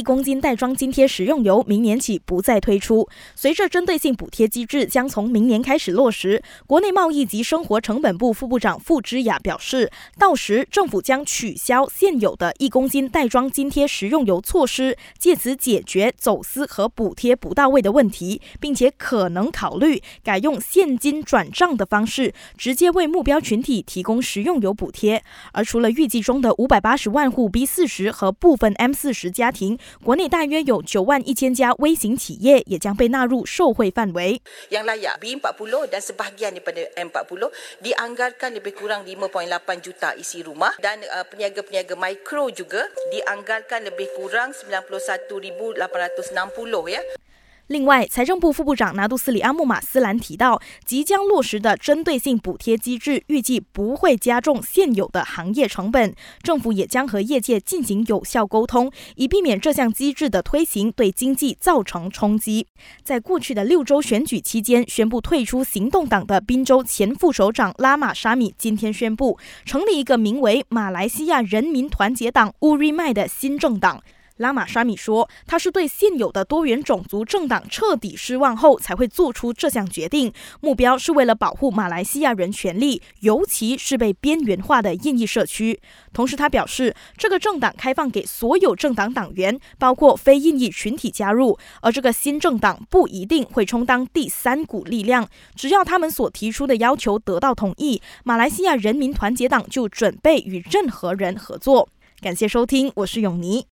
一公斤袋装津贴食用油明年起不再推出。随着针对性补贴机制将从明年开始落实，国内贸易及生活成本部副部长傅之雅表示，到时政府将取消现有的一公斤袋装津贴食用油措施，借此解决走私和补贴不到位的问题，并且可能考虑改用现金转账的方式，直接为目标群体提供食用油补贴。而除了预计中的五百八十万户 B 四十和部分 M 四十家庭，国内大约有九万一千家微型企业也将被纳入受惠范围。Yang layak B40 dan sebahagian daripada M40 dianggarkan lebih kurang 5.8 juta isi rumah dan uh, peniaga-peniaga mikro juga dianggarkan lebih kurang 91,860 ya. 另外，财政部副部长拿杜斯里阿木马斯兰提到，即将落实的针对性补贴机制预计不会加重现有的行业成本。政府也将和业界进行有效沟通，以避免这项机制的推行对经济造成冲击。在过去的六周选举期间，宣布退出行动党的宾州前副首长拉玛沙米今天宣布成立一个名为马来西亚人民团结党乌瑞麦的新政党。拉玛沙米说，他是对现有的多元种族政党彻底失望后才会做出这项决定，目标是为了保护马来西亚人权利，尤其是被边缘化的印裔社区。同时，他表示，这个政党开放给所有政党党员，包括非印裔群体加入，而这个新政党不一定会充当第三股力量，只要他们所提出的要求得到同意，马来西亚人民团结党就准备与任何人合作。感谢收听，我是永尼。